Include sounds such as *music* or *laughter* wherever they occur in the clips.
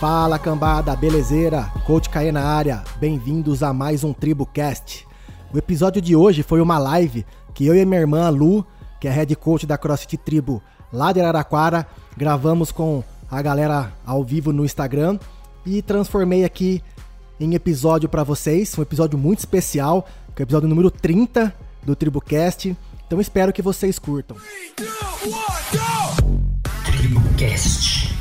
Fala cambada, belezeira? Coach Caê na área, bem-vindos a mais um TribuCast. O episódio de hoje foi uma live que eu e minha irmã Lu, que é head coach da CrossFit Tribo lá de Araraquara, gravamos com a galera ao vivo no Instagram e transformei aqui em episódio para vocês, um episódio muito especial, que é o episódio número 30 do TribuCast. Então espero que vocês curtam. TribuCast.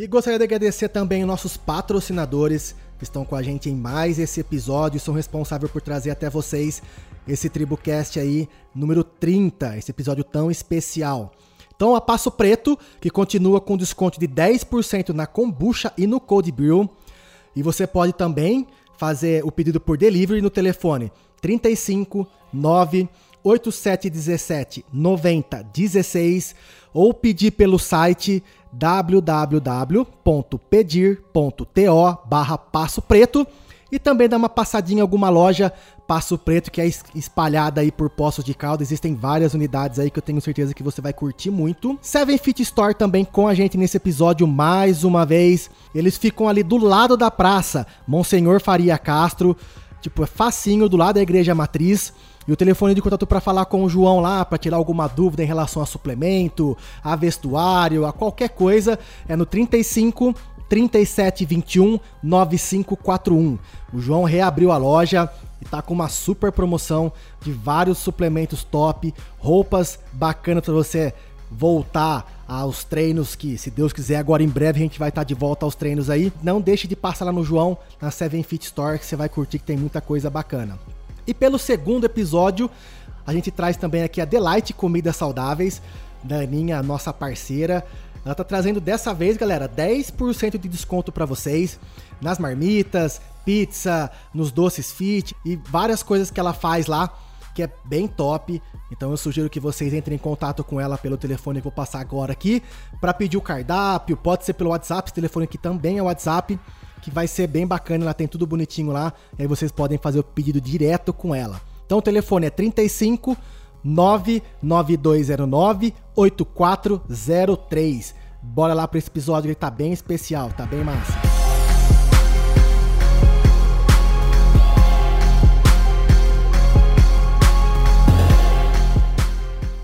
E gostaria de agradecer também os nossos patrocinadores que estão com a gente em mais esse episódio, são responsáveis por trazer até vocês esse TribuCast aí, número 30, esse episódio tão especial. Então, a Passo Preto, que continua com desconto de 10% na kombucha e no cold brew. E você pode também fazer o pedido por delivery no telefone 35 9 8717 9016 ou pedir pelo site www.pedir.to barra Passo Preto e também dar uma passadinha em alguma loja Passo Preto que é espalhada aí por Poços de Calda. Existem várias unidades aí que eu tenho certeza que você vai curtir muito. Seven Fit Store também com a gente nesse episódio mais uma vez. Eles ficam ali do lado da praça Monsenhor Faria Castro. Tipo, é facinho, do lado da igreja matriz. E o telefone de contato para falar com o João lá, para tirar alguma dúvida em relação a suplemento, a vestuário, a qualquer coisa, é no 35 3721 9541. O João reabriu a loja e tá com uma super promoção de vários suplementos top, roupas bacanas para você voltar aos treinos que, se Deus quiser, agora em breve a gente vai estar tá de volta aos treinos aí. Não deixe de passar lá no João, na Seven Fit Store, que você vai curtir que tem muita coisa bacana. E pelo segundo episódio, a gente traz também aqui a Delight Comidas Saudáveis, da Aninha, nossa parceira. Ela tá trazendo dessa vez, galera, 10% de desconto para vocês nas marmitas, pizza, nos doces fit e várias coisas que ela faz lá que é bem top. Então eu sugiro que vocês entrem em contato com ela pelo telefone que eu vou passar agora aqui para pedir o cardápio, pode ser pelo WhatsApp, esse telefone aqui também é o WhatsApp que vai ser bem bacana, ela tem tudo bonitinho lá, e aí vocês podem fazer o pedido direto com ela. Então o telefone é 35 99209 8403. Bora lá para esse episódio, ele tá bem especial, tá bem massa.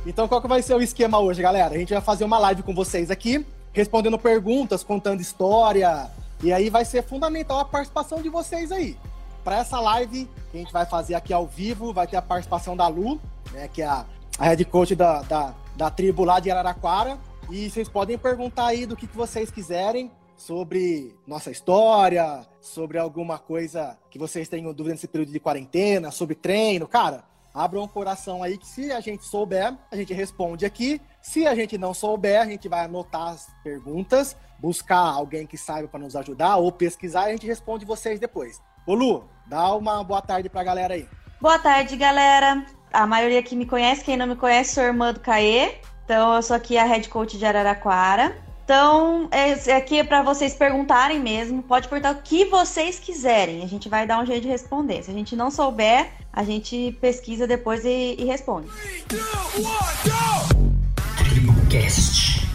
Então qual que vai ser o esquema hoje, galera? A gente vai fazer uma live com vocês aqui, respondendo perguntas, contando história, e aí vai ser fundamental a participação de vocês aí. Para essa live que a gente vai fazer aqui ao vivo, vai ter a participação da Lu, né, que é a, head coach da, da, da tribo lá de Araraquara. E vocês podem perguntar aí do que, que vocês quiserem sobre nossa história, sobre alguma coisa que vocês tenham dúvida nesse período de quarentena, sobre treino. Cara, abram o coração aí que se a gente souber, a gente responde aqui. Se a gente não souber, a gente vai anotar as perguntas buscar alguém que saiba para nos ajudar ou pesquisar a gente responde vocês depois. Ô Lu, dá uma boa tarde para a galera aí. Boa tarde, galera. A maioria que me conhece, quem não me conhece, sou irmã do Caê. Então, eu sou aqui a head coach de Araraquara. Então, esse aqui é para vocês perguntarem mesmo. Pode perguntar o que vocês quiserem. A gente vai dar um jeito de responder. Se a gente não souber, a gente pesquisa depois e, e responde. Dreamcast.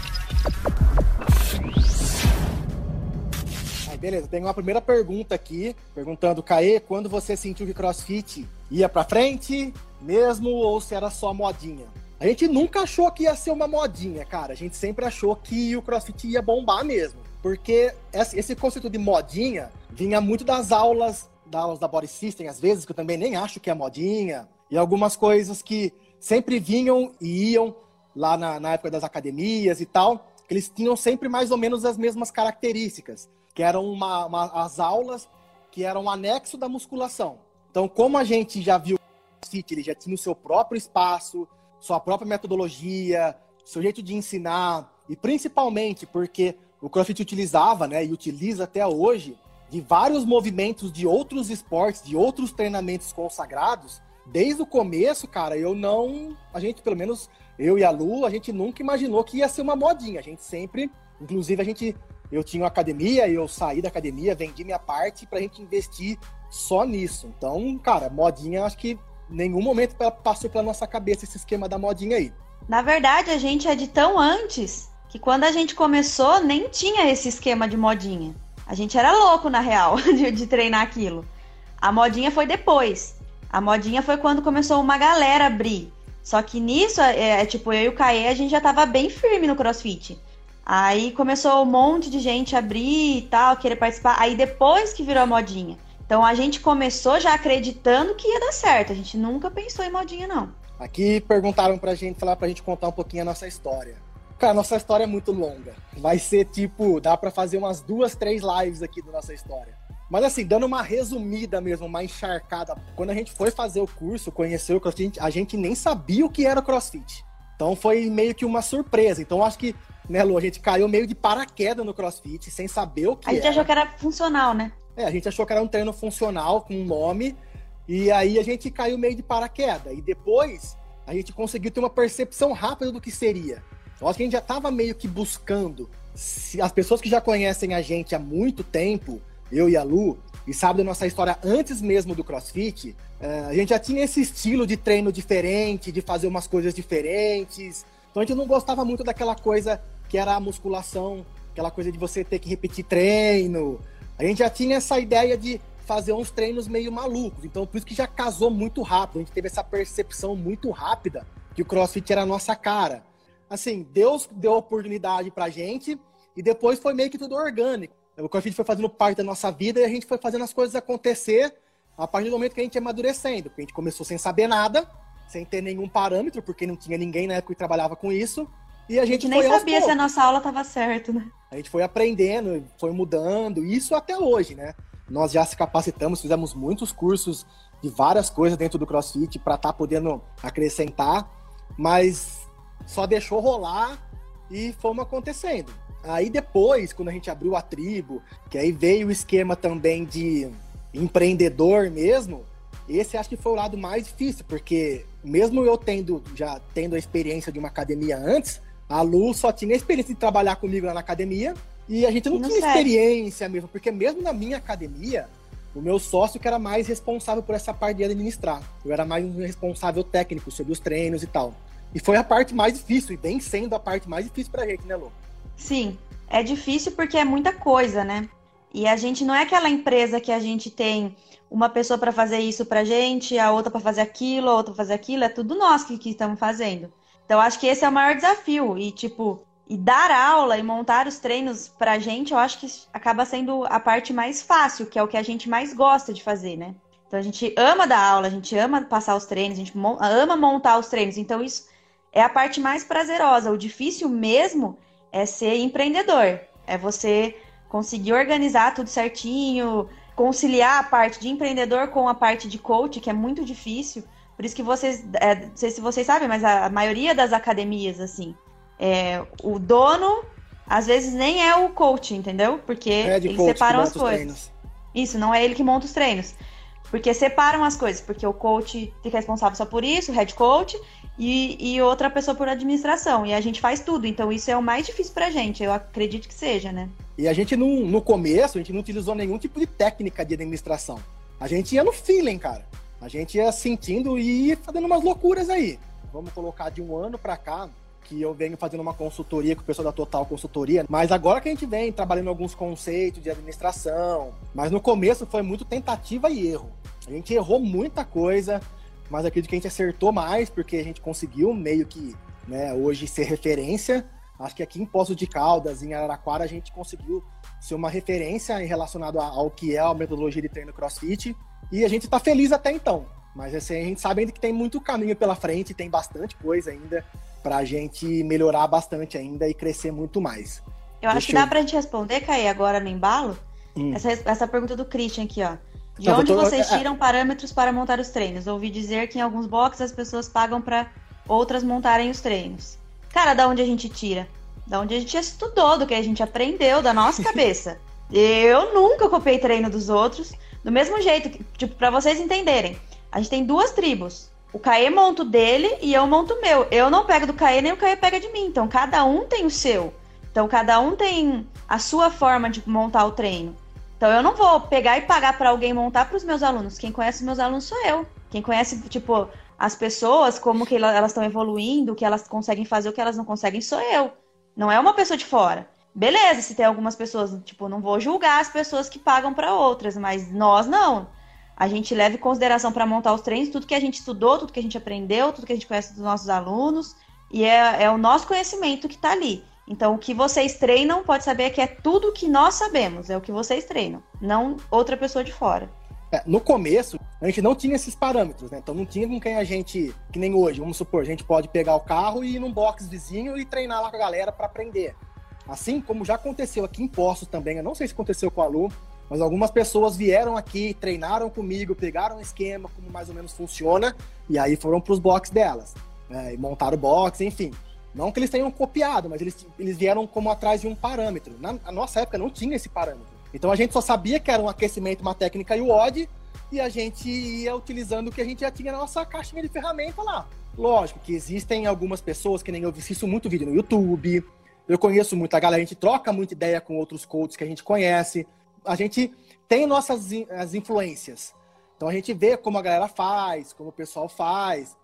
Beleza. Tem uma primeira pergunta aqui, perguntando, Caê, quando você sentiu que crossfit ia pra frente mesmo ou se era só modinha? A gente nunca achou que ia ser uma modinha, cara. A gente sempre achou que o crossfit ia bombar mesmo. Porque esse conceito de modinha vinha muito das aulas, das aulas da Body System, às vezes, que eu também nem acho que é modinha, e algumas coisas que sempre vinham e iam lá na, na época das academias e tal, eles tinham sempre mais ou menos as mesmas características que eram uma, uma, as aulas que eram um anexo da musculação. Então, como a gente já viu o CrossFit, ele já tinha o seu próprio espaço, sua própria metodologia, seu jeito de ensinar, e principalmente porque o CrossFit utilizava, né, e utiliza até hoje, de vários movimentos de outros esportes, de outros treinamentos consagrados, desde o começo, cara, eu não. A gente, pelo menos eu e a Lu, a gente nunca imaginou que ia ser uma modinha. A gente sempre. Inclusive, a gente eu tinha uma academia, eu saí da academia, vendi minha parte para a gente investir só nisso. Então, cara, modinha, acho que nenhum momento passou pela nossa cabeça esse esquema da modinha aí. Na verdade, a gente é de tão antes que quando a gente começou, nem tinha esse esquema de modinha. A gente era louco, na real, *laughs* de, de treinar aquilo. A modinha foi depois. A modinha foi quando começou uma galera abrir. Só que nisso, é, é, tipo, eu e o Caê, a gente já tava bem firme no crossfit. Aí começou um monte de gente abrir e tal, querer participar. Aí depois que virou a modinha. Então a gente começou já acreditando que ia dar certo. A gente nunca pensou em modinha, não. Aqui perguntaram pra gente, falar pra gente contar um pouquinho a nossa história. Cara, nossa história é muito longa. Vai ser tipo, dá para fazer umas duas, três lives aqui da nossa história. Mas assim, dando uma resumida mesmo, uma encharcada. Quando a gente foi fazer o curso, conheceu o CrossFit, a gente nem sabia o que era o CrossFit. Então foi meio que uma surpresa. Então acho que, né, Lu, a gente caiu meio de paraquedas no CrossFit, sem saber o que A gente era. achou que era funcional, né? É, a gente achou que era um treino funcional, com um nome. E aí a gente caiu meio de paraquedas. E depois a gente conseguiu ter uma percepção rápida do que seria. Eu acho que a gente já estava meio que buscando. As pessoas que já conhecem a gente há muito tempo, eu e a Lu, e sabem da nossa história antes mesmo do CrossFit, é, a gente já tinha esse estilo de treino diferente, de fazer umas coisas diferentes. Então a gente não gostava muito daquela coisa que era a musculação, aquela coisa de você ter que repetir treino. A gente já tinha essa ideia de fazer uns treinos meio malucos. Então por isso que já casou muito rápido. A gente teve essa percepção muito rápida que o CrossFit era a nossa cara assim, Deus deu oportunidade pra gente e depois foi meio que tudo orgânico. O CrossFit foi fazendo parte da nossa vida e a gente foi fazendo as coisas acontecer a partir do momento que a gente ia amadurecendo. Porque a gente começou sem saber nada, sem ter nenhum parâmetro, porque não tinha ninguém na época que trabalhava com isso. E a gente, a gente nem sabia se a nossa aula estava certa, né? A gente foi aprendendo, foi mudando, isso até hoje, né? Nós já se capacitamos, fizemos muitos cursos de várias coisas dentro do CrossFit para estar tá podendo acrescentar, mas só deixou rolar e fomos acontecendo. Aí depois, quando a gente abriu a tribo, que aí veio o esquema também de empreendedor mesmo, esse acho que foi o lado mais difícil, porque mesmo eu tendo já tendo a experiência de uma academia antes, a Lu só tinha a experiência de trabalhar comigo lá na academia e a gente não, não tinha experiência mesmo, porque mesmo na minha academia, o meu sócio que era mais responsável por essa parte de administrar. Eu era mais um responsável técnico sobre os treinos e tal. E foi a parte mais difícil, e vem sendo a parte mais difícil pra gente, né, Lu? Sim, é difícil porque é muita coisa, né? E a gente não é aquela empresa que a gente tem uma pessoa para fazer isso pra gente, a outra para fazer aquilo, a outra pra fazer aquilo, é tudo nós que, que estamos fazendo. Então acho que esse é o maior desafio. E tipo, e dar aula e montar os treinos pra gente, eu acho que acaba sendo a parte mais fácil, que é o que a gente mais gosta de fazer, né? Então a gente ama dar aula, a gente ama passar os treinos, a gente ama montar os treinos. Então isso é a parte mais prazerosa. O difícil mesmo é ser empreendedor. É você conseguir organizar tudo certinho, conciliar a parte de empreendedor com a parte de coach, que é muito difícil. Por isso que vocês, é, não sei se vocês sabem, mas a, maioria das academias, assim, é, o dono, às vezes nem é o coach, entendeu? Porque é eles separam as coisas. Isso, não é ele que monta os treinos. Porque separam as coisas, porque o coach fica responsável só por isso, o head coach, e, e outra pessoa por administração. E a gente faz tudo, então isso é o mais difícil pra gente, eu acredito que seja, né? E a gente, não, no começo, a gente não utilizou nenhum tipo de técnica de administração. A gente ia no feeling, cara. A gente ia sentindo e fazendo umas loucuras aí. Vamos colocar de um ano pra cá, que eu venho fazendo uma consultoria com o pessoal da Total Consultoria, mas agora que a gente vem trabalhando alguns conceitos de administração, mas no começo foi muito tentativa e erro. A gente errou muita coisa, mas acredito que a gente acertou mais, porque a gente conseguiu meio que né, hoje ser referência. Acho que aqui em Poços de Caldas, em Araraquara, a gente conseguiu ser uma referência em relacionado ao que é a metodologia de treino CrossFit. E a gente está feliz até então. Mas assim, a gente sabe ainda que tem muito caminho pela frente, tem bastante coisa ainda para a gente melhorar bastante ainda e crescer muito mais. Eu acho Deixa que dá eu... para a gente responder, Caí, agora no embalo, hum. essa, essa pergunta do Christian aqui, ó. De não, onde vocês tiram parâmetros para montar os treinos? Ouvi dizer que em alguns boxes as pessoas pagam para outras montarem os treinos. Cara, da onde a gente tira? Da onde a gente estudou, do que a gente aprendeu, da nossa *laughs* cabeça. Eu nunca copiei treino dos outros. Do mesmo jeito, tipo, para vocês entenderem, a gente tem duas tribos. O Caê monta o dele e eu monto o meu. Eu não pego do Caê, nem o Caê pega de mim. Então, cada um tem o seu. Então, cada um tem a sua forma de montar o treino. Então eu não vou pegar e pagar para alguém montar para os meus alunos. Quem conhece os meus alunos sou eu. Quem conhece, tipo, as pessoas, como que elas estão evoluindo, o que elas conseguem fazer, o que elas não conseguem, sou eu. Não é uma pessoa de fora. Beleza, se tem algumas pessoas, tipo, não vou julgar as pessoas que pagam para outras, mas nós não. A gente leva em consideração para montar os treinos tudo que a gente estudou, tudo que a gente aprendeu, tudo que a gente conhece dos nossos alunos, e é, é o nosso conhecimento que está ali. Então, o que vocês treinam, pode saber que é tudo que nós sabemos, é o que vocês treinam, não outra pessoa de fora. É, no começo, a gente não tinha esses parâmetros, né? Então não tinha com quem a gente, que nem hoje, vamos supor, a gente pode pegar o carro e ir num box vizinho e treinar lá com a galera para aprender. Assim como já aconteceu aqui em Poços também, eu não sei se aconteceu com a Lu, mas algumas pessoas vieram aqui, treinaram comigo, pegaram um esquema, como mais ou menos funciona, e aí foram para os boxes delas. Né? E montaram o box, enfim. Não que eles tenham copiado, mas eles, eles vieram como atrás de um parâmetro. Na, na nossa época não tinha esse parâmetro. Então a gente só sabia que era um aquecimento, uma técnica e o odd, e a gente ia utilizando o que a gente já tinha na nossa caixinha de ferramenta lá. Lógico que existem algumas pessoas que nem eu assisto muito vídeo no YouTube, eu conheço muita galera, a gente troca muita ideia com outros coaches que a gente conhece, a gente tem nossas as influências. Então a gente vê como a galera faz, como o pessoal faz,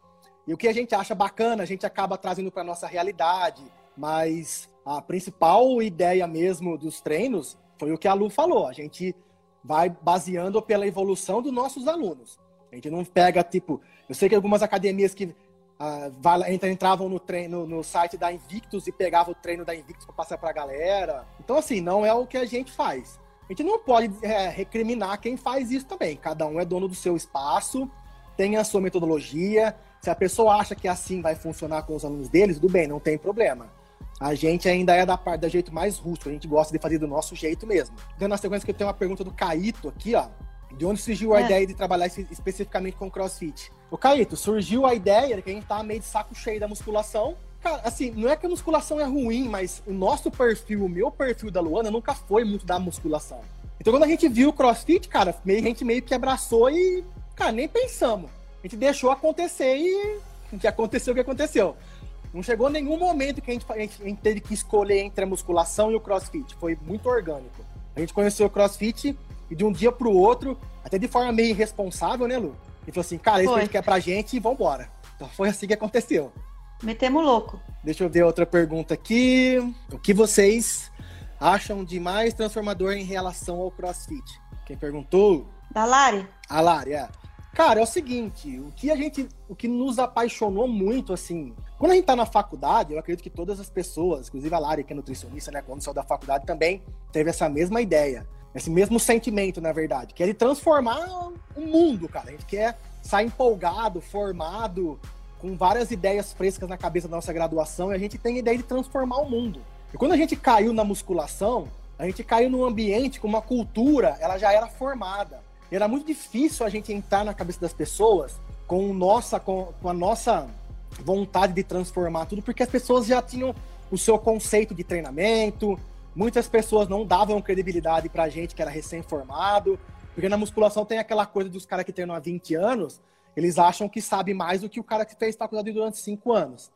e o que a gente acha bacana, a gente acaba trazendo para nossa realidade, mas a principal ideia mesmo dos treinos foi o que a Lu falou. A gente vai baseando pela evolução dos nossos alunos. A gente não pega, tipo, eu sei que algumas academias que ah, entravam no, treino, no site da Invictus e pegavam o treino da Invictus para passar para a galera. Então, assim, não é o que a gente faz. A gente não pode é, recriminar quem faz isso também. Cada um é dono do seu espaço, tem a sua metodologia. Se a pessoa acha que assim vai funcionar com os alunos deles, tudo bem, não tem problema. A gente ainda é da parte da jeito mais rústico, a gente gosta de fazer do nosso jeito mesmo. Dando na sequência que eu tenho uma pergunta do Caíto aqui, ó. De onde surgiu a é. ideia de trabalhar especificamente com crossfit? O Caíto, surgiu a ideia que a gente tá meio de saco cheio da musculação. Cara, assim, não é que a musculação é ruim, mas o nosso perfil, o meu perfil da Luana nunca foi muito da musculação. Então quando a gente viu o crossfit, cara, a gente meio que abraçou e, cara, nem pensamos. A gente deixou acontecer e o que aconteceu, o que aconteceu. Não chegou nenhum momento que a gente, a gente, teve que escolher entre a musculação e o crossfit. Foi muito orgânico. A gente conheceu o crossfit e de um dia pro outro, até de forma meio irresponsável, né, Lu? E falou assim, cara, isso que a gente quer pra gente e vambora. Então foi assim que aconteceu. Metemos louco. Deixa eu ver outra pergunta aqui. O que vocês acham de mais transformador em relação ao crossfit? Quem perguntou? Da Lari? A Lari, é. Cara, é o seguinte, o que a gente, o que nos apaixonou muito, assim, quando a gente tá na faculdade, eu acredito que todas as pessoas, inclusive a Lari, que é nutricionista, né, quando saiu da faculdade também, teve essa mesma ideia, esse mesmo sentimento, na verdade, que é de transformar o mundo, cara. A gente quer sair empolgado, formado, com várias ideias frescas na cabeça da nossa graduação, e a gente tem a ideia de transformar o mundo. E quando a gente caiu na musculação, a gente caiu num ambiente com uma cultura, ela já era formada era muito difícil a gente entrar na cabeça das pessoas com, nossa, com, com a nossa vontade de transformar tudo, porque as pessoas já tinham o seu conceito de treinamento, muitas pessoas não davam credibilidade pra gente que era recém-formado, porque na musculação tem aquela coisa dos caras que treinam há 20 anos, eles acham que sabe mais do que o cara que fez faculdade durante 5 anos.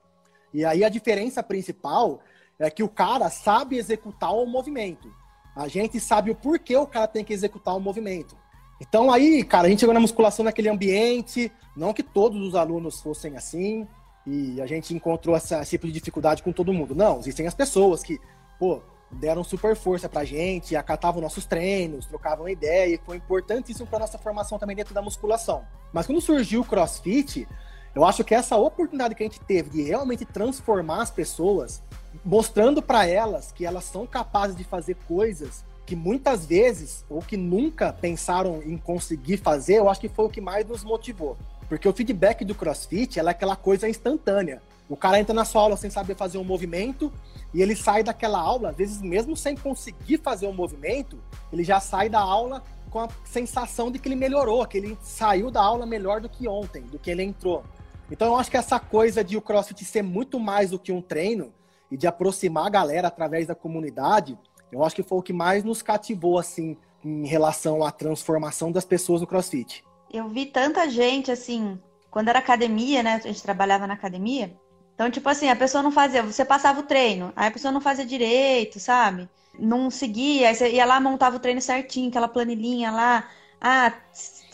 E aí a diferença principal é que o cara sabe executar o movimento. A gente sabe o porquê o cara tem que executar o movimento. Então aí, cara, a gente chegou na musculação naquele ambiente, não que todos os alunos fossem assim, e a gente encontrou essa, esse tipo de dificuldade com todo mundo. Não, existem as pessoas que, pô, deram super força pra gente, acatavam nossos treinos, trocavam ideia, e foi importantíssimo pra nossa formação também dentro da musculação. Mas quando surgiu o CrossFit, eu acho que essa oportunidade que a gente teve de realmente transformar as pessoas, mostrando para elas que elas são capazes de fazer coisas que muitas vezes, ou que nunca pensaram em conseguir fazer, eu acho que foi o que mais nos motivou. Porque o feedback do CrossFit é aquela coisa instantânea. O cara entra na sua aula sem saber fazer um movimento e ele sai daquela aula, às vezes mesmo sem conseguir fazer um movimento, ele já sai da aula com a sensação de que ele melhorou, que ele saiu da aula melhor do que ontem, do que ele entrou. Então eu acho que essa coisa de o CrossFit ser muito mais do que um treino e de aproximar a galera através da comunidade, eu acho que foi o que mais nos cativou, assim, em relação à transformação das pessoas no CrossFit. Eu vi tanta gente, assim, quando era academia, né? A gente trabalhava na academia. Então, tipo assim, a pessoa não fazia, você passava o treino, aí a pessoa não fazia direito, sabe? Não seguia, aí você ia lá, montava o treino certinho, aquela planilhinha lá. Ah,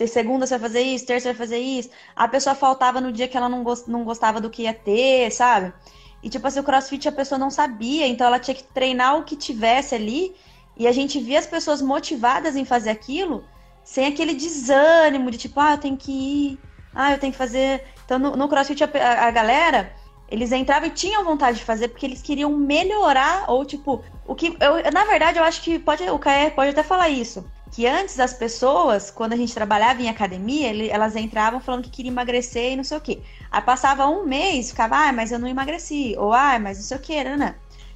segunda você vai fazer isso, terça você vai fazer isso. A pessoa faltava no dia que ela não, não gostava do que ia ter, sabe? E, tipo assim, o crossfit a pessoa não sabia, então ela tinha que treinar o que tivesse ali. E a gente via as pessoas motivadas em fazer aquilo, sem aquele desânimo de tipo, ah, eu tenho que ir, ah, eu tenho que fazer. Então, no, no crossfit, a, a galera, eles entravam e tinham vontade de fazer porque eles queriam melhorar, ou tipo, o que. Eu, na verdade, eu acho que pode, o Caê pode até falar isso que antes as pessoas, quando a gente trabalhava em academia, ele, elas entravam falando que queria emagrecer e não sei o quê. Aí passava um mês, ficava, ah, mas eu não emagreci, ou ah, mas não sei o né, né?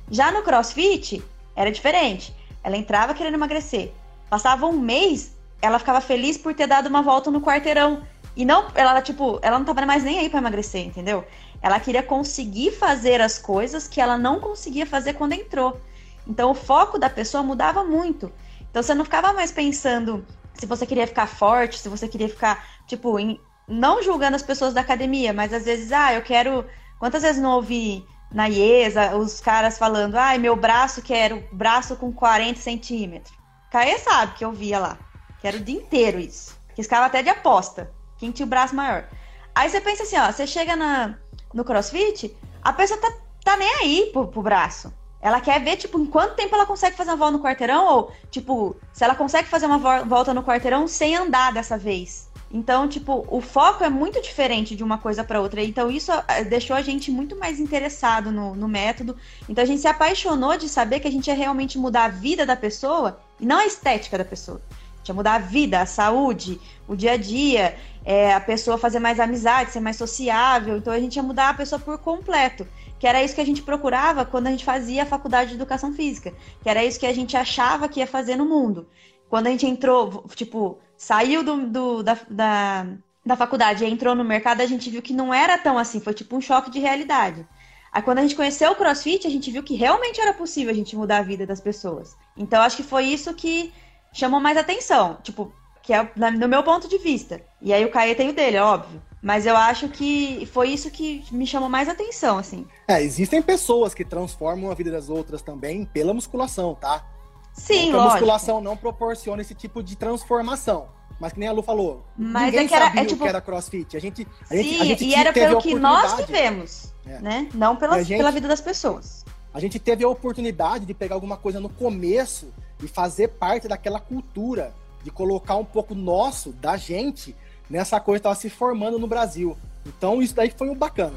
Já no crossfit, era diferente. Ela entrava querendo emagrecer. Passava um mês, ela ficava feliz por ter dado uma volta no quarteirão. E não, ela, tipo, ela não tava mais nem aí para emagrecer, entendeu? Ela queria conseguir fazer as coisas que ela não conseguia fazer quando entrou. Então o foco da pessoa mudava muito. Então você não ficava mais pensando se você queria ficar forte, se você queria ficar, tipo, em, não julgando as pessoas da academia, mas às vezes, ah, eu quero. Quantas vezes não ouvi na IESA os caras falando, ai, ah, meu braço quero braço com 40 centímetros. Caê sabe que eu via lá. Quero o dia inteiro isso. Que ficava até de aposta. Quem tinha o braço maior. Aí você pensa assim, ó, você chega na, no crossfit, a pessoa tá, tá nem aí pro, pro braço. Ela quer ver, tipo, em quanto tempo ela consegue fazer uma volta no quarteirão, ou, tipo, se ela consegue fazer uma volta no quarteirão sem andar dessa vez. Então, tipo, o foco é muito diferente de uma coisa para outra. Então, isso eh, deixou a gente muito mais interessado no, no, método. Então, a gente se apaixonou de saber que a gente ia realmente mudar a vida da pessoa e não a estética da pessoa. A gente ia mudar a vida, a saúde, o dia a dia, é, a pessoa fazer mais amizade, ser mais sociável. Então, a gente ia mudar a pessoa por completo que era isso que a gente procurava quando a gente fazia a faculdade de educação física, que era isso que a gente achava que ia fazer no mundo. Quando a gente entrou, tipo, saiu do, do da, da, da faculdade e entrou no mercado, a gente viu que não era tão assim, foi tipo um choque de realidade. Aí quando a gente conheceu o CrossFit, a gente viu que realmente era possível a gente mudar a vida das pessoas. Então acho que foi isso que chamou mais atenção, tipo, que é no meu ponto de vista. E aí o Caê tem o dele, é óbvio. Mas eu acho que foi isso que me chamou mais atenção, assim. É, existem pessoas que transformam a vida das outras também pela musculação, tá? Sim, lógico. A musculação não proporciona esse tipo de transformação. Mas que nem a Lu falou, Mas ninguém é que era, sabia é, tipo... o que era crossfit. A gente, a Sim, gente, a gente e era pelo que nós vivemos, é. né? Não pela, gente, pela vida das pessoas. A gente teve a oportunidade de pegar alguma coisa no começo e fazer parte daquela cultura, de colocar um pouco nosso, da gente, nessa coisa estava se formando no Brasil. Então isso daí foi um bacana.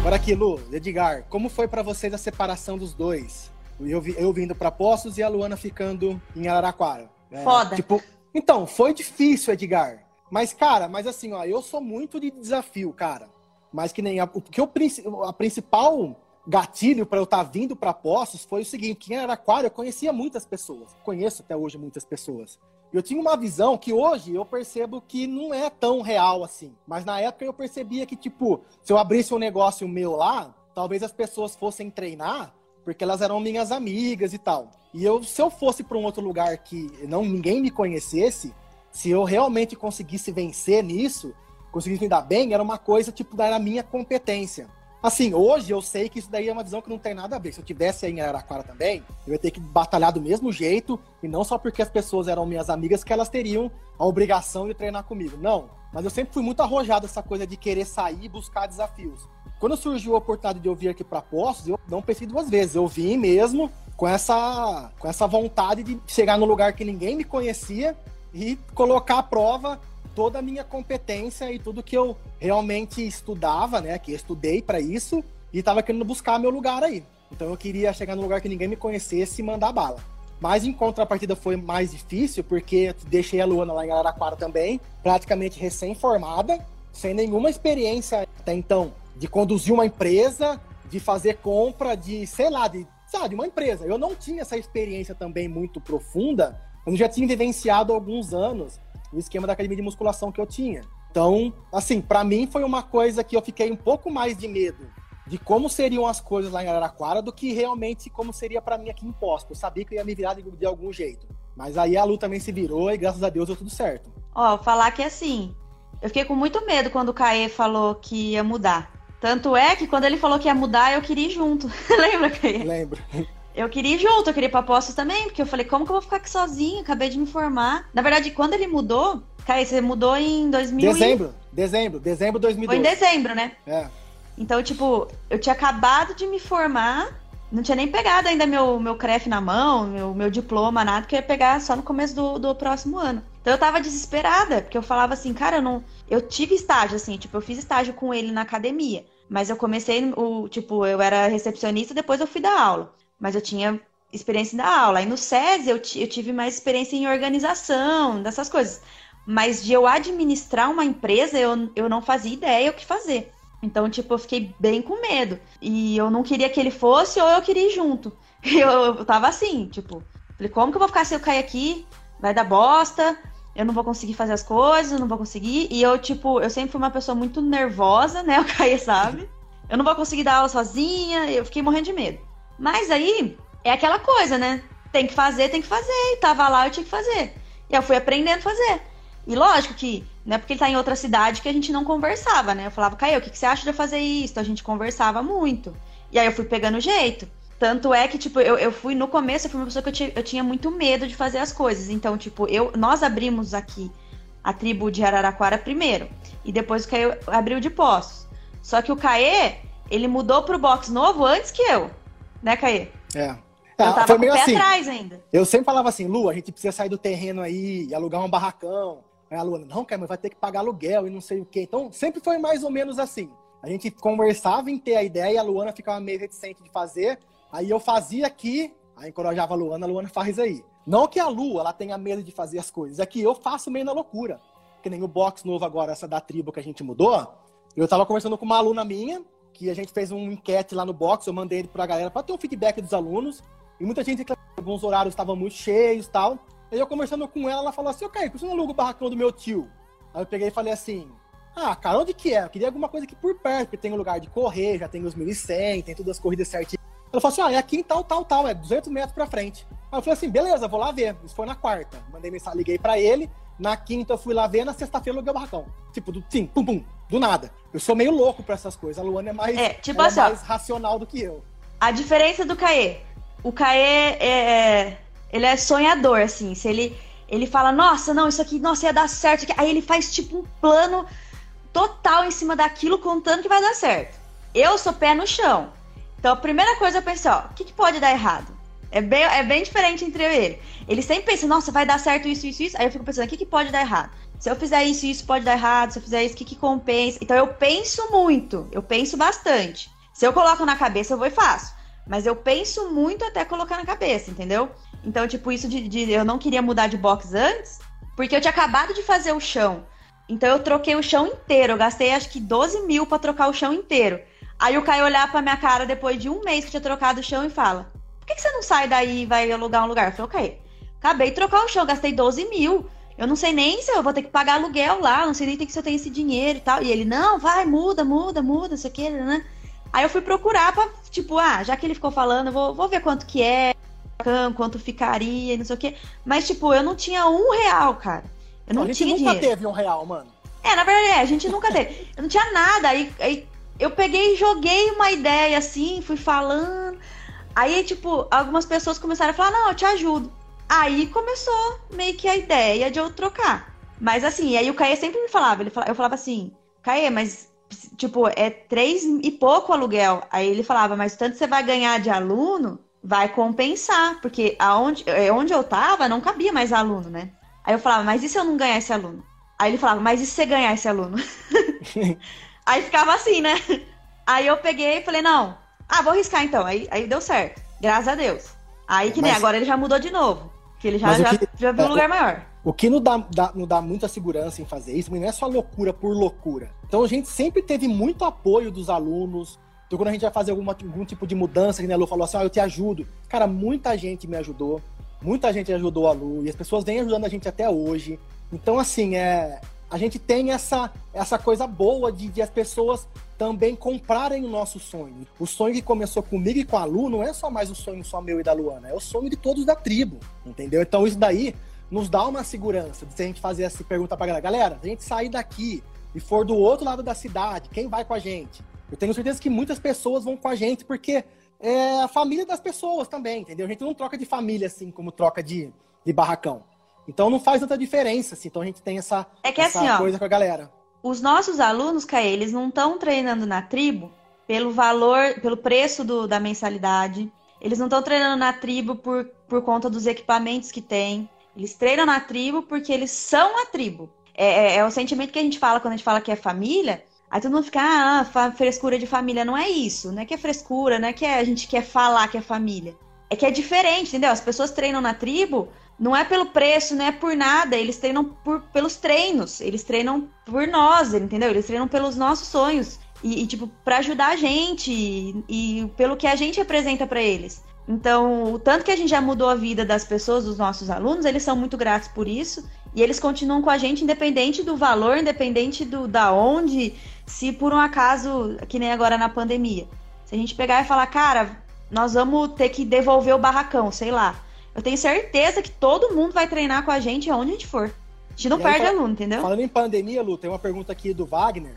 Agora aqui, Lu, Edgar, como foi para vocês a separação dos dois? Eu, eu vindo para Poços e a Luana ficando em Araraquara. É, Foda. Tipo, então, foi difícil, Edgar. Mas, cara, mas assim, ó, eu sou muito de desafio, cara. Mas que nem a, o que eu, a principal gatilho para eu estar tá vindo para Poços foi o seguinte: em Araraquara eu conhecia muitas pessoas, conheço até hoje muitas pessoas. Eu tinha uma visão que hoje eu percebo que não é tão real assim. Mas na época eu percebia que, tipo, se eu abrisse um negócio meu lá, talvez as pessoas fossem treinar porque elas eram minhas amigas e tal. E eu, se eu fosse para um outro lugar que não ninguém me conhecesse, se eu realmente conseguisse vencer nisso, conseguisse me dar bem, era uma coisa tipo da minha competência. Assim, hoje eu sei que isso daí é uma visão que não tem nada a ver. Se eu tivesse aí em Araraquara também, eu ia ter que batalhar do mesmo jeito, e não só porque as pessoas eram minhas amigas que elas teriam a obrigação de treinar comigo. Não. Mas eu sempre fui muito arrojado essa coisa de querer sair e buscar desafios. Quando surgiu a oportunidade de eu vir aqui para Postos, eu não pensei duas vezes. Eu vim mesmo com essa, com essa vontade de chegar num lugar que ninguém me conhecia e colocar à prova toda a minha competência e tudo que eu realmente estudava, né? Que estudei para isso e estava querendo buscar meu lugar aí. Então eu queria chegar num lugar que ninguém me conhecesse e mandar bala. Mas em contrapartida foi mais difícil, porque deixei a Luana lá em Araraquara também, praticamente recém-formada, sem nenhuma experiência até então de conduzir uma empresa, de fazer compra, de, sei lá, de, sabe, uma empresa. Eu não tinha essa experiência também muito profunda, eu já tinha vivenciado alguns anos o esquema da academia de musculação que eu tinha. Então, assim, para mim foi uma coisa que eu fiquei um pouco mais de medo de como seriam as coisas lá em Araraquara do que realmente como seria para mim aqui em Posto. Eu sabia que eu ia me virar de, de, algum jeito. Mas aí a Lu também se virou e graças a Deus deu tudo certo. Ó, falar que assim, eu fiquei com muito medo quando o Caê falou que ia mudar. Tanto é que quando ele falou que ia mudar, eu queria ir junto. *laughs* Lembra, Caê? Lembro. Eu queria ir junto, eu queria ir pra Postos também, porque eu falei, como que eu vou ficar aqui sozinho? Acabei de me formar. Na verdade, quando ele mudou, Caí, você mudou em 2000 Dezembro. E... Dezembro, dezembro de 2012. Foi em dezembro, né? É. Então, tipo, eu tinha acabado de me formar, não tinha nem pegado ainda meu, meu CREF na mão, meu, meu diploma, nada, que eu ia pegar só no começo do, do próximo ano. Então eu tava desesperada, porque eu falava assim, cara, eu não. Eu tive estágio, assim, tipo, eu fiz estágio com ele na academia. Mas eu comecei, o, tipo, eu era recepcionista, depois eu fui dar aula. Mas eu tinha experiência da aula. Aí no SESI eu, eu tive mais experiência em organização, dessas coisas. Mas de eu administrar uma empresa, eu, eu não fazia ideia o que fazer. Então, tipo, eu fiquei bem com medo. E eu não queria que ele fosse ou eu queria ir junto. *laughs* Eu, eu tava assim, tipo, falei, como que eu vou ficar se eu cair aqui? Vai dar bosta, eu não vou conseguir fazer as coisas, eu não vou conseguir. E eu, tipo, eu sempre fui uma pessoa muito nervosa, né? *laughs* O Caio sabe. Eu não vou conseguir dar aula sozinha, eu fiquei morrendo de medo. Mas aí, é aquela coisa, né? Tem que fazer, tem que fazer. E tava lá, eu tinha que fazer. E eu fui aprendendo a fazer. E lógico que, não é porque ele tá em outra cidade que a gente não conversava, né? Eu falava, Caio, o que, que você acha de eu fazer isso? A gente conversava muito. E aí eu fui pegando jeito. Tanto é que, tipo, eu, eu fui no começo, eu fui uma pessoa que eu tinha, eu tinha muito medo de fazer as coisas. Então, tipo, eu, nós abrimos aqui a tribo de Araraquara primeiro. E depois o Caê abriu de Poços. Só que o Caê, ele mudou pro box novo antes que eu. Né, Caê? É. Eu Ah, tava foi com o meio pé assim. atrás ainda. Eu sempre falava assim, Lu, a gente precisa sair do terreno aí e alugar um barracão. Aí a Luana, não, cara, mas vai ter que pagar aluguel e não sei o quê. Então, sempre foi mais ou menos assim. A gente conversava em ter a ideia e a Luana ficava meio reticente de fazer. Aí eu fazia aqui, aí encorajava a Luana, a Luana faz aí. Não que a Lu, ela tenha medo de fazer as coisas, é que eu faço meio na loucura. Que nem o box novo agora, essa da tribo que a gente mudou. Eu tava conversando com uma aluna minha, que a gente fez um enquete lá no box, eu mandei ele pra galera pra ter um feedback dos alunos. E muita gente reclamou que alguns horários estavam muito cheios e tal. Aí eu conversando com ela, ela falou assim, ok, por que você não aluga o barracão do meu tio? Aí eu peguei e falei assim, ah, cara, onde que é? Eu queria alguma coisa aqui por perto, porque tem um lugar de correr, já tem os 1.100, tem todas as corridas certinho. Ela falou assim, ah, é aqui em tal, tal, tal, é 200 metros pra frente. Aí eu falei assim, beleza, vou lá ver. Isso foi na quarta. Mandei mensagem, liguei pra ele. Na quinta eu fui lá ver, na sexta-feira eu aluguei o barracão. Tipo, do, sim, pum, pum, do nada. Eu sou meio louco pra essas coisas. A Luana é mais, É, tipo ela assim, é mais racional do que eu. A diferença do Caê. O Caê é. Ele é sonhador, assim. Se ele. Ele fala, nossa, não, isso aqui, nossa, ia dar certo. Aí ele faz tipo um plano total em cima daquilo, contando que vai dar certo. Eu sou pé no chão. Então a primeira coisa eu pensei, ó, o que, que pode dar errado? É bem, é bem diferente entre ele. Ele sempre pensa, nossa, vai dar certo isso, isso, isso. Aí eu fico pensando, o que, que pode dar errado? Se eu fizer isso, isso pode dar errado. Se eu fizer isso, o que, que compensa? Então eu penso muito, eu penso bastante. Se eu coloco na cabeça, eu vou e faço. Mas eu penso muito até colocar na cabeça, entendeu? Então, tipo, isso de, de eu não queria mudar de box antes, porque eu tinha acabado de fazer o chão. Então eu troquei o chão inteiro. Eu gastei acho que 12 mil pra trocar o chão inteiro. Aí o Caio olhar pra minha cara depois de um mês que eu tinha trocado o chão e fala: Por que, que você não sai daí e vai alugar um lugar? Eu falei, Caio, acabei de trocar o chão, gastei 12 mil. Eu não sei nem se eu vou ter que pagar aluguel lá, não sei nem se eu tenho esse dinheiro e tal. E ele, não, vai, muda, muda, muda, isso aqui, né? Aí eu fui procurar pra, tipo, ah, já que ele ficou falando, eu vou, vou ver quanto que é, quanto ficaria, não sei o quê. Mas, tipo, eu não tinha um real, cara. Eu não a gente tinha nunca dinheiro. teve um real, mano. É, na verdade, é, a gente nunca teve. Eu não tinha nada. Aí, aí eu peguei e joguei uma ideia assim, fui falando. Aí, tipo, algumas pessoas começaram a falar: não, eu te ajudo. Aí começou meio que a ideia de eu trocar. Mas assim, aí o Caê sempre me falava, ele falava, eu falava assim, Caê, mas tipo, é três e pouco aluguel. Aí ele falava, mas tanto você vai ganhar de aluno, vai compensar, porque aonde, é, onde eu tava não cabia mais aluno, né? Aí eu falava, mas e se eu não ganhar esse aluno? Aí ele falava, mas e se você ganhar esse aluno? *laughs* aí ficava assim, né? Aí eu peguei e falei, não, ah, vou arriscar então. Aí, aí deu certo, graças a Deus. Aí que nem Mas- agora ele já mudou de novo, que ele já, Mas já, que- já viu é, um lugar maior. O que não dá, dá- não dá muita segurança em fazer isso, mas não é só loucura por loucura. Então a gente sempre teve muito apoio dos alunos. Então quando a gente vai fazer alguma, algum tipo de mudança, que a Lu falou assim, ah, eu te ajudo. Cara, muita gente me ajudou. Muita gente ajudou a Lu. E as pessoas vêm ajudando a gente até hoje. Então, assim, é, a gente tem essa, essa coisa boa de, de as pessoas também comprarem o nosso sonho. O sonho que começou comigo e com a Lu não é só mais o sonho só meu e da Luana, é o sonho de todos da tribo, entendeu? Então isso daí nos dá uma segurança de se a gente fazer essa pergunta pra galera, galera, se a gente sair daqui e for do outro lado da cidade, quem vai com a gente? Eu tenho certeza que muitas pessoas vão com a gente, porque é a família das pessoas também, entendeu? A gente não troca de família assim como troca de, de barracão. Então não faz tanta diferença, assim. Então a gente tem essa, É que essa assim, ó, coisa com a galera. Os nossos alunos, Caê, eles não estão treinando na tribo pelo valor, pelo preço do, da mensalidade. Eles não estão treinando na tribo por, por conta dos equipamentos que tem. Eles treinam na tribo porque eles são a tribo. É, é, é, o sentimento que a gente fala quando a gente fala que é família. Aí todo mundo fica, ah, frescura de família. Não é isso. Não é que é frescura, não é que a gente quer falar que é família. É que é diferente, entendeu? As pessoas treinam na tribo, não é pelo preço, não é por nada. Eles treinam por, pelos treinos. Eles treinam por nós, entendeu? Eles treinam pelos nossos sonhos. E, e tipo, para ajudar a gente e, e pelo que a gente representa para eles. Então, o tanto que a gente já mudou a vida das pessoas, dos nossos alunos, eles são muito gratos por isso. E eles continuam com a gente, independente do valor, independente do da onde, se por um acaso, que nem agora na pandemia. Se a gente pegar e falar, cara, nós vamos ter que devolver o barracão, sei lá. Eu tenho certeza que todo mundo vai treinar com a gente aonde a gente for. A gente não e perde aí, aluno, entendeu? Falando em pandemia, Lu, tem uma pergunta aqui do Wagner,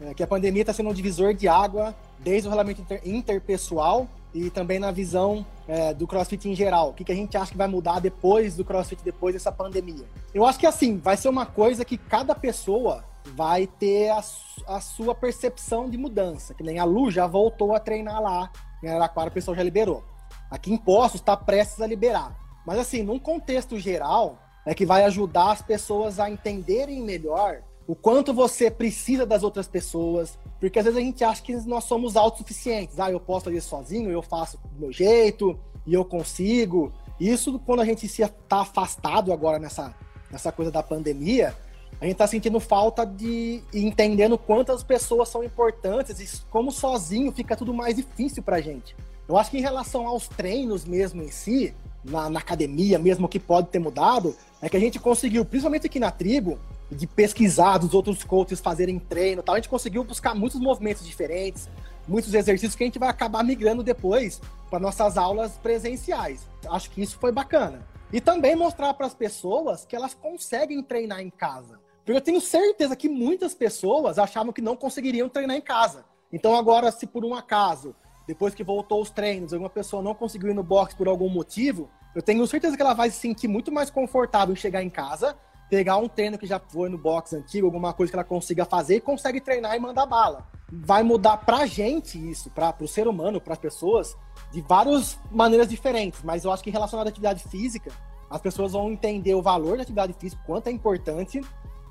é, que a pandemia está sendo um divisor de água desde o relacionamento inter interpessoal e também na visão é, do CrossFit em geral. O que, que a gente acha que vai mudar depois do CrossFit, depois dessa pandemia? Eu acho que assim, vai ser uma coisa que cada pessoa vai ter a, a sua percepção de mudança. Que nem a Lu já voltou a treinar lá em Araraquara, o pessoal já liberou. Aqui em Poços está prestes a liberar. Mas assim, num contexto geral, é que vai ajudar as pessoas a entenderem melhor o quanto você precisa das outras pessoas, porque às vezes a gente acha que nós somos autossuficientes. Ah, eu posso fazer sozinho, eu faço do meu jeito e eu consigo. Isso quando a gente se está afastado agora nessa, nessa coisa da pandemia, a gente está sentindo falta de entendendo quantas pessoas são importantes e como sozinho fica tudo mais difícil para a gente. Eu acho que em relação aos treinos mesmo em si, na, na academia mesmo que pode ter mudado, é que a gente conseguiu, principalmente aqui na tribo, de pesquisar dos outros coaches fazerem treino tal. A gente conseguiu buscar muitos movimentos diferentes, muitos exercícios que a gente vai acabar migrando depois para nossas aulas presenciais. Acho que isso foi bacana. E também mostrar para as pessoas que elas conseguem treinar em casa. Porque eu tenho certeza que muitas pessoas achavam que não conseguiriam treinar em casa. Então agora, se por um acaso, depois que voltou os treinos, alguma pessoa não conseguiu ir no box por algum motivo, eu tenho certeza que ela vai se sentir muito mais confortável em chegar em casa pegar um treino que já foi no box antigo, alguma coisa que ela consiga fazer e consegue treinar e mandar bala. Vai mudar pra gente isso, para o ser humano, para as pessoas, de várias maneiras diferentes. Mas eu acho que relacionado à atividade física, as pessoas vão entender o valor da atividade física, quanto é importante,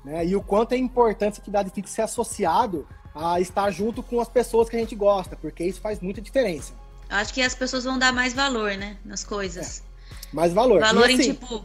né? E o quanto é importante a atividade física ser associado a estar junto com as pessoas que a gente gosta, porque isso faz muita diferença. Acho que as pessoas vão dar mais valor, né, nas coisas. É, mais valor. Valor assim, em tipo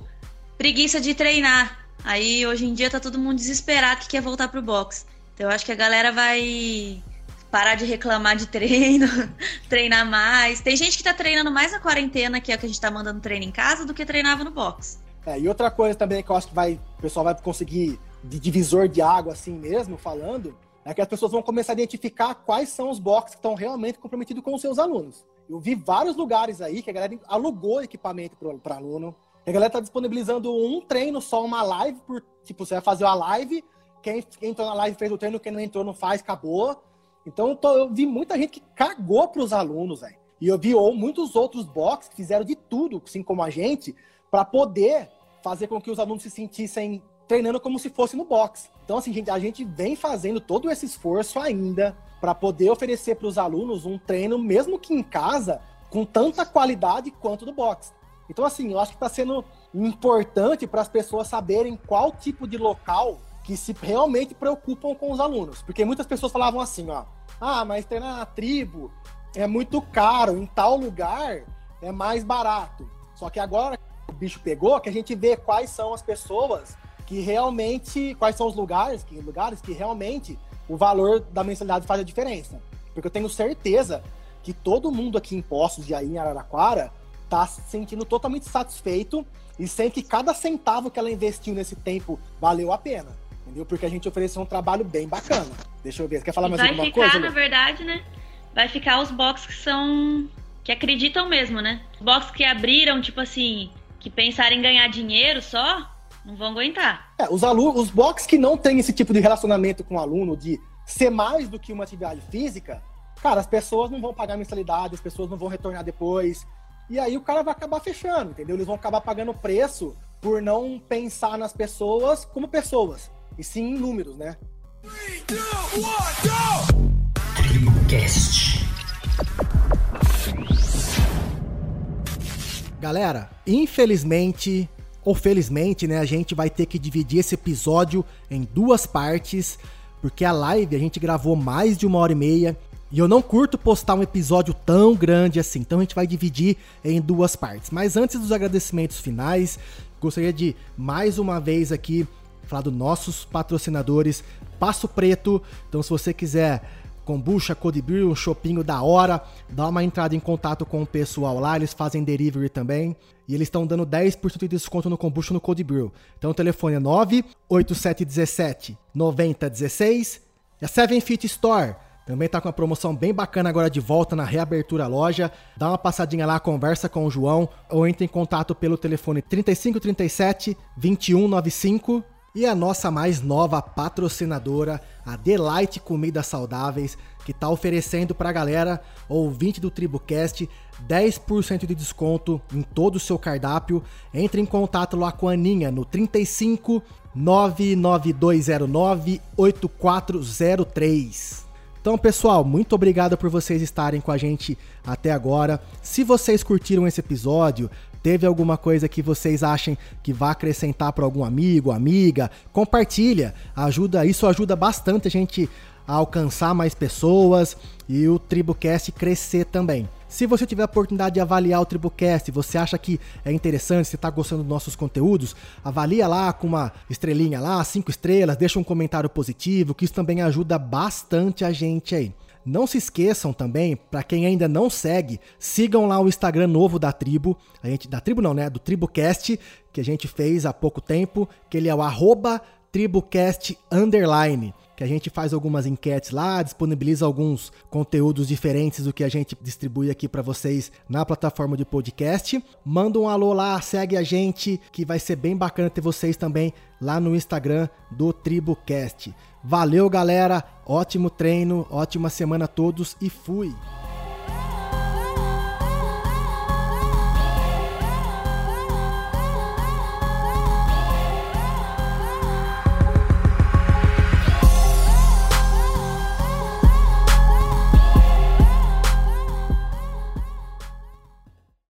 preguiça de treinar. Aí hoje em dia tá todo mundo desesperado que quer voltar pro box. Então eu acho que a galera vai parar de reclamar de treino, *laughs* treinar mais. Tem gente que tá treinando mais na quarentena, que é que a gente tá mandando treino em casa, do que treinava no box. É, e outra coisa também que eu acho que vai, o pessoal vai conseguir de divisor de água assim mesmo, falando, é que as pessoas vão começar a identificar quais são os boxes que estão realmente comprometidos com os seus alunos. Eu vi vários lugares aí que a galera alugou equipamento para aluno, a galera tá disponibilizando um treino só, uma live, por, tipo, você vai fazer uma live, quem, quem entrou na live fez o treino, quem não entrou não faz, acabou. Então eu, tô, eu vi muita gente que cagou pros alunos, velho. E eu vi ou, muitos outros box que fizeram de tudo, assim como a gente, para poder fazer com que os alunos se sentissem treinando como se fosse no box. Então, assim, gente, a gente vem fazendo todo esse esforço ainda para poder oferecer para os alunos um treino, mesmo que em casa, com tanta qualidade quanto no box. Então, assim, eu acho que está sendo importante para as pessoas saberem qual tipo de local que se realmente preocupam com os alunos. Porque muitas pessoas falavam assim, ó, ah, mas treinar na tribo é muito caro, em tal lugar é mais barato. Só que agora o bicho pegou, que a gente vê quais são as pessoas que realmente, quais são os lugares, que lugares que realmente o valor da mensalidade faz a diferença. Porque eu tenho certeza que todo mundo aqui em Poços e aí em Araraquara tá se sentindo totalmente satisfeito e sente que cada centavo que ela investiu nesse tempo valeu a pena. Entendeu? Porque a gente ofereceu um trabalho bem bacana. Deixa eu ver. Quer falar mais Vai alguma ficar, coisa? Vai ficar, na verdade, né? Vai ficar os box que são. que acreditam mesmo, né? Os box que abriram, tipo assim, que pensaram em ganhar dinheiro só, não vão aguentar. É, os alunos, os box que não têm esse tipo de relacionamento com o aluno, de ser mais do que uma atividade física, cara, as pessoas não vão pagar mensalidade, as pessoas não vão retornar depois. E aí o cara vai acabar fechando, entendeu? Eles vão acabar pagando preço por não pensar nas pessoas como pessoas, e sim em números, né? Tribocast. Galera, infelizmente ou felizmente, né, a gente vai ter que dividir esse episódio em duas partes, porque a live a gente gravou mais de uma hora e meia e eu não curto postar um episódio tão grande assim, então a gente vai dividir em duas partes. Mas antes dos agradecimentos finais, gostaria de mais uma vez aqui falar dos nossos patrocinadores Passo Preto. Então, se você quiser kombucha, cold brew, um chopinho da hora, dá uma entrada em contato com o pessoal lá, eles fazem delivery também. E eles estão dando 10% de desconto no kombucha no cold brew. Então o telefone é 98717 9016. E a Seven Fit Store também tá com uma promoção bem bacana agora de volta na reabertura loja. Dá uma passadinha lá, conversa com o João ou entre em contato pelo telefone 3537 2195 e a nossa mais nova patrocinadora, a Delight Comidas Saudáveis, que está oferecendo para a galera, ouvinte do TribuCast, 10% de desconto em todo o seu cardápio. Entre em contato lá com a Aninha no 35 99209 8403. Então, pessoal, muito obrigado por vocês estarem com a gente até agora. Se vocês curtiram esse episódio, teve alguma coisa que vocês achem que vai acrescentar para algum amigo, amiga, compartilha. Ajuda, isso ajuda bastante a gente a alcançar mais pessoas e o Tribucast crescer também. Se você tiver a oportunidade de avaliar o Tribucast, você acha que é interessante, você está gostando dos nossos conteúdos, avalia lá com uma estrelinha lá, cinco estrelas, deixa um comentário positivo, que isso também ajuda bastante a gente aí. Não se esqueçam também, para quem ainda não segue, sigam lá o Instagram novo da tribo, a gente da tribo não, né, do Tribucast, que a gente fez há pouco tempo, que ele é o arroba Tribucast underline que a gente faz algumas enquetes lá, disponibiliza alguns conteúdos diferentes do que a gente distribui aqui para vocês na plataforma de podcast. Manda um alô lá, segue a gente, que vai ser bem bacana ter vocês também lá no Instagram do TribuCast. Valeu, galera. Ótimo treino, ótima semana a todos e fui.